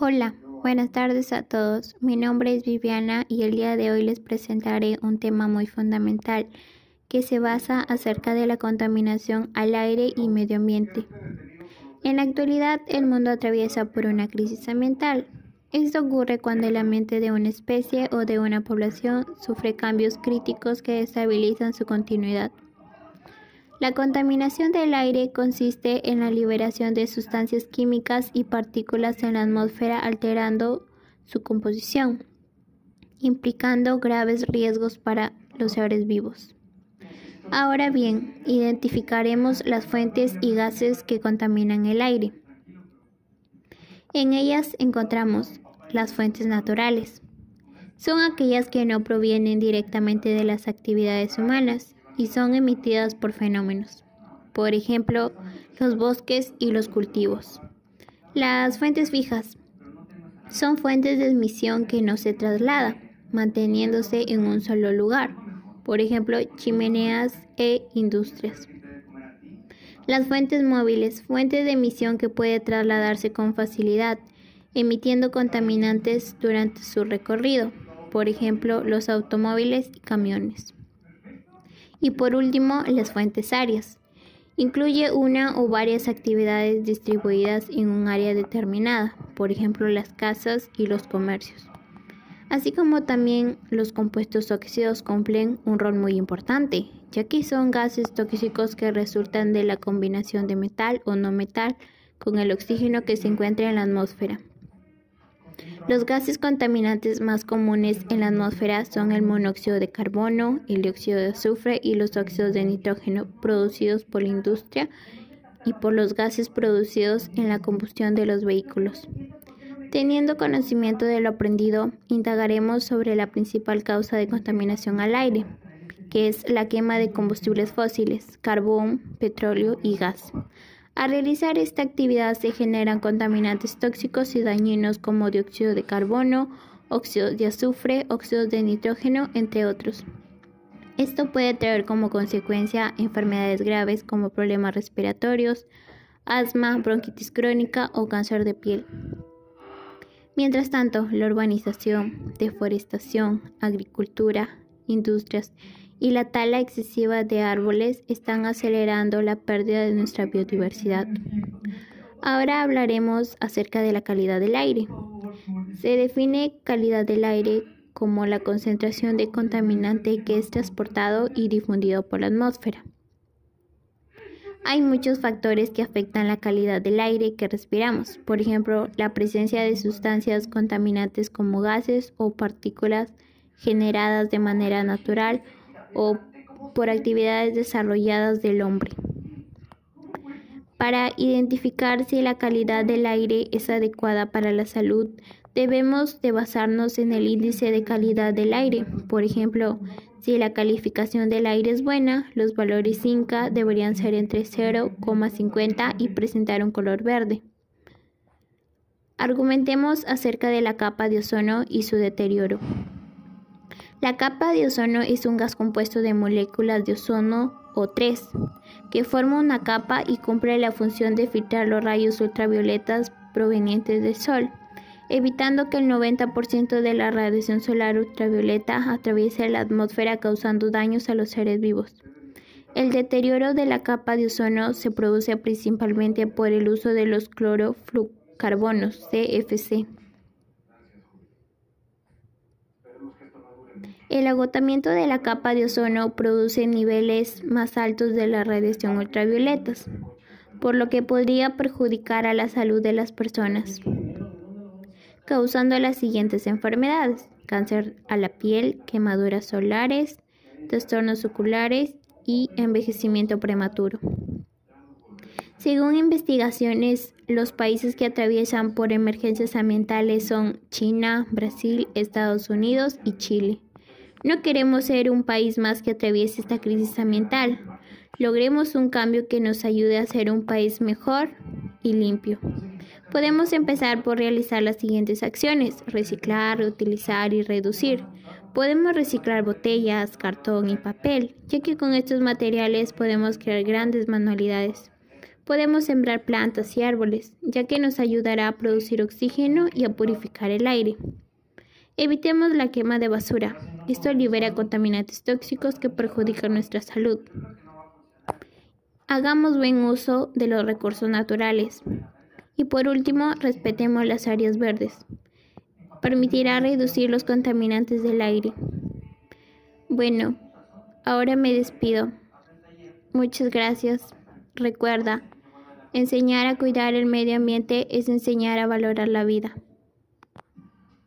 Hola, buenas tardes a todos. Mi nombre es Viviana y el día de hoy les presentaré un tema muy fundamental que se basa acerca de la contaminación al aire y medio ambiente. En la actualidad el mundo atraviesa por una crisis ambiental. Esto ocurre cuando el ambiente de una especie o de una población sufre cambios críticos que estabilizan su continuidad. La contaminación del aire consiste en la liberación de sustancias químicas y partículas en la atmósfera alterando su composición, implicando graves riesgos para los seres vivos. Ahora bien, identificaremos las fuentes y gases que contaminan el aire. En ellas encontramos las fuentes naturales. Son aquellas que no provienen directamente de las actividades humanas y son emitidas por fenómenos, por ejemplo, los bosques y los cultivos. Las fuentes fijas son fuentes de emisión que no se traslada, manteniéndose en un solo lugar, por ejemplo, chimeneas e industrias. Las fuentes móviles, fuentes de emisión que puede trasladarse con facilidad, emitiendo contaminantes durante su recorrido, por ejemplo, los automóviles y camiones. Y por último, las fuentes áreas. Incluye una o varias actividades distribuidas en un área determinada, por ejemplo las casas y los comercios. Así como también los compuestos tóxicos cumplen un rol muy importante, ya que son gases tóxicos que resultan de la combinación de metal o no metal con el oxígeno que se encuentra en la atmósfera. Los gases contaminantes más comunes en la atmósfera son el monóxido de carbono, el dióxido de azufre y los óxidos de nitrógeno producidos por la industria y por los gases producidos en la combustión de los vehículos. Teniendo conocimiento de lo aprendido, indagaremos sobre la principal causa de contaminación al aire, que es la quema de combustibles fósiles, carbón, petróleo y gas. Al realizar esta actividad se generan contaminantes tóxicos y dañinos como dióxido de carbono, óxido de azufre, óxidos de nitrógeno, entre otros. Esto puede traer como consecuencia enfermedades graves como problemas respiratorios, asma, bronquitis crónica o cáncer de piel. Mientras tanto, la urbanización, deforestación, agricultura, industrias y la tala excesiva de árboles están acelerando la pérdida de nuestra biodiversidad. Ahora hablaremos acerca de la calidad del aire. Se define calidad del aire como la concentración de contaminante que es transportado y difundido por la atmósfera. Hay muchos factores que afectan la calidad del aire que respiramos, por ejemplo, la presencia de sustancias contaminantes como gases o partículas generadas de manera natural o por actividades desarrolladas del hombre. Para identificar si la calidad del aire es adecuada para la salud, debemos de basarnos en el índice de calidad del aire. Por ejemplo, si la calificación del aire es buena, los valores INCA deberían ser entre 0,50 y presentar un color verde. Argumentemos acerca de la capa de ozono y su deterioro. La capa de ozono es un gas compuesto de moléculas de ozono O3, que forma una capa y cumple la función de filtrar los rayos ultravioletas provenientes del Sol, evitando que el 90% de la radiación solar ultravioleta atraviese la atmósfera causando daños a los seres vivos. El deterioro de la capa de ozono se produce principalmente por el uso de los clorofluorcarbonos, CFC. El agotamiento de la capa de ozono produce niveles más altos de la radiación ultravioletas, por lo que podría perjudicar a la salud de las personas, causando las siguientes enfermedades: cáncer a la piel, quemaduras solares, trastornos oculares y envejecimiento prematuro. Según investigaciones, los países que atraviesan por emergencias ambientales son China, Brasil, Estados Unidos y Chile. No queremos ser un país más que atraviese esta crisis ambiental. Logremos un cambio que nos ayude a ser un país mejor y limpio. Podemos empezar por realizar las siguientes acciones, reciclar, reutilizar y reducir. Podemos reciclar botellas, cartón y papel, ya que con estos materiales podemos crear grandes manualidades. Podemos sembrar plantas y árboles, ya que nos ayudará a producir oxígeno y a purificar el aire. Evitemos la quema de basura. Esto libera contaminantes tóxicos que perjudican nuestra salud. Hagamos buen uso de los recursos naturales. Y por último, respetemos las áreas verdes. Permitirá reducir los contaminantes del aire. Bueno, ahora me despido. Muchas gracias. Recuerda, enseñar a cuidar el medio ambiente es enseñar a valorar la vida.